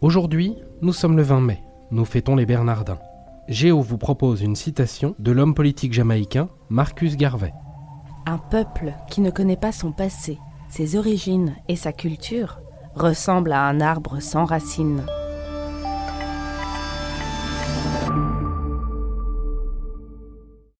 Aujourd'hui, nous sommes le 20 mai, nous fêtons les Bernardins. Géo vous propose une citation de l'homme politique jamaïcain Marcus Garvey. Un peuple qui ne connaît pas son passé, ses origines et sa culture ressemble à un arbre sans racines.